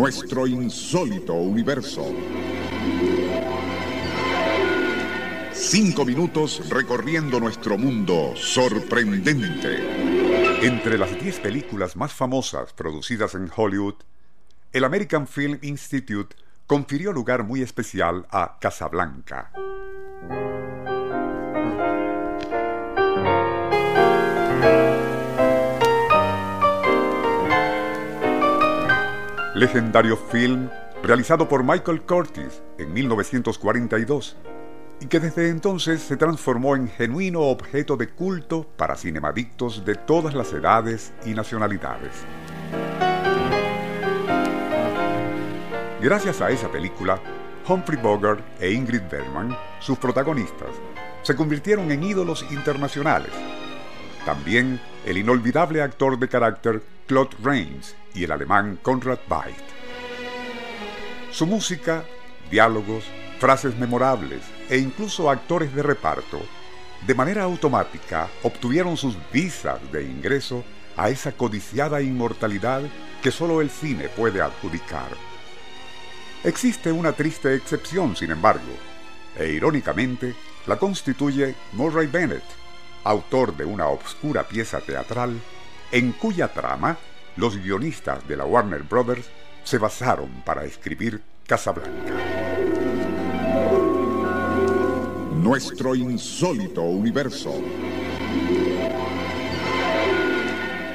Nuestro insólito universo. Cinco minutos recorriendo nuestro mundo sorprendente. Entre las 10 películas más famosas producidas en Hollywood, el American Film Institute confirió lugar muy especial a Casablanca. Legendario film realizado por Michael Curtis en 1942 y que desde entonces se transformó en genuino objeto de culto para cinemadictos de todas las edades y nacionalidades. Gracias a esa película, Humphrey Bogart e Ingrid Bergman, sus protagonistas, se convirtieron en ídolos internacionales. También el inolvidable actor de carácter Claude Rains y el alemán Konrad Veidt. Su música, diálogos, frases memorables e incluso actores de reparto, de manera automática obtuvieron sus visas de ingreso a esa codiciada inmortalidad que solo el cine puede adjudicar. Existe una triste excepción, sin embargo, e irónicamente la constituye Murray Bennett, autor de una obscura pieza teatral en cuya trama los guionistas de la Warner Brothers se basaron para escribir Casablanca. Nuestro insólito universo.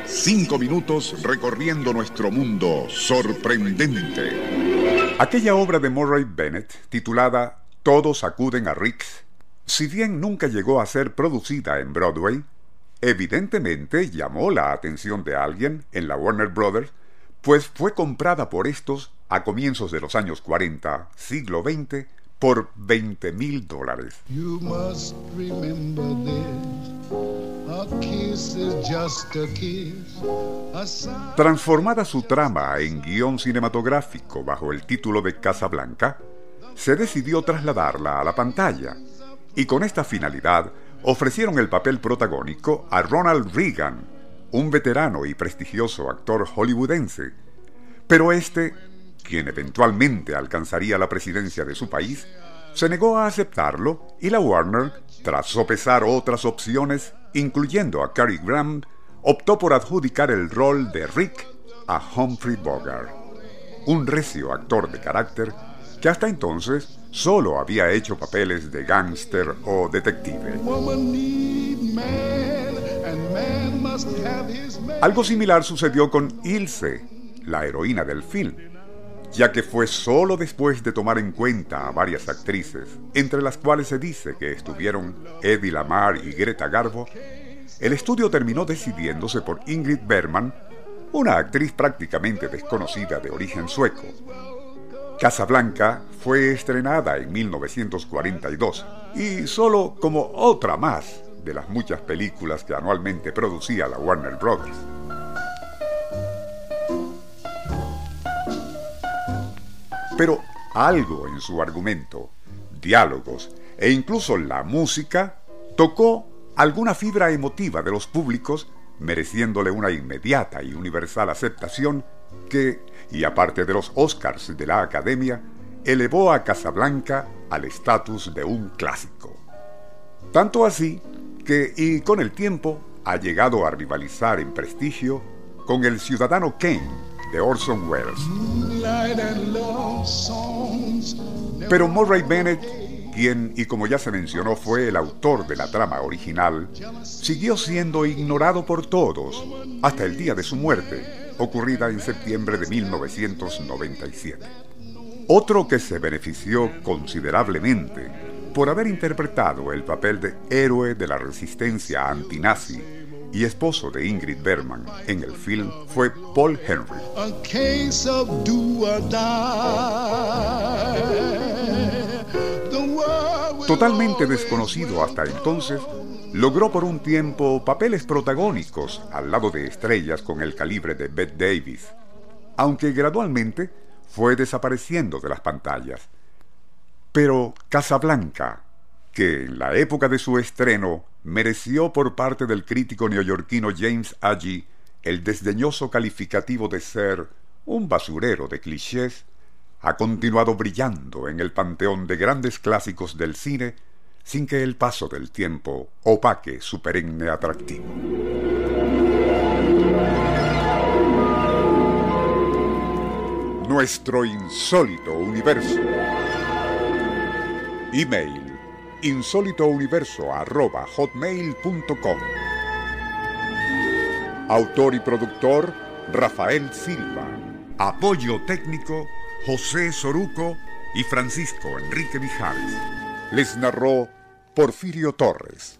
Cinco minutos recorriendo nuestro mundo sorprendente. Aquella obra de Murray Bennett, titulada Todos acuden a Rix, si bien nunca llegó a ser producida en Broadway, evidentemente llamó la atención de alguien en la Warner Brothers, pues fue comprada por estos a comienzos de los años 40, siglo XX, por 20 mil dólares. Transformada su trama en guion cinematográfico bajo el título de Casablanca, se decidió trasladarla a la pantalla, y con esta finalidad ofrecieron el papel protagónico a Ronald Reagan, un veterano y prestigioso actor hollywoodense, pero este quien eventualmente alcanzaría la presidencia de su país, se negó a aceptarlo y la Warner, tras sopesar otras opciones, incluyendo a Cary Grant, optó por adjudicar el rol de Rick a Humphrey Bogart, un recio actor de carácter que hasta entonces solo había hecho papeles de gángster o detective. Algo similar sucedió con Ilse, la heroína del film, ya que fue solo después de tomar en cuenta a varias actrices, entre las cuales se dice que estuvieron Eddie Lamar y Greta Garbo, el estudio terminó decidiéndose por Ingrid Bergman, una actriz prácticamente desconocida de origen sueco. Casablanca fue estrenada en 1942 y solo como otra más de las muchas películas que anualmente producía la Warner Brothers. Pero algo en su argumento, diálogos e incluso la música tocó alguna fibra emotiva de los públicos, mereciéndole una inmediata y universal aceptación que, y aparte de los Oscars de la Academia, elevó a Casablanca al estatus de un clásico. Tanto así que, y con el tiempo, ha llegado a rivalizar en prestigio con El Ciudadano Kane de Orson Welles. Pero Murray Bennett, quien, y como ya se mencionó, fue el autor de la trama original, siguió siendo ignorado por todos hasta el día de su muerte, ocurrida en septiembre de 1997. Otro que se benefició considerablemente por haber interpretado el papel de héroe de la resistencia antinazi y esposo de Ingrid Bergman en el film fue Paul Henry. Totalmente desconocido hasta entonces, logró por un tiempo papeles protagónicos al lado de estrellas con el calibre de Bette Davis, aunque gradualmente fue desapareciendo de las pantallas. Pero Casablanca, que en la época de su estreno mereció por parte del crítico neoyorquino James Agee el desdeñoso calificativo de ser un basurero de clichés, ha continuado brillando en el panteón de grandes clásicos del cine sin que el paso del tiempo opaque su perenne atractivo. Nuestro insólito universo. Email insólitouniverso.hotmail.com Autor y productor Rafael Silva. Apoyo técnico José Soruco y Francisco Enrique Mijares. Les narró Porfirio Torres.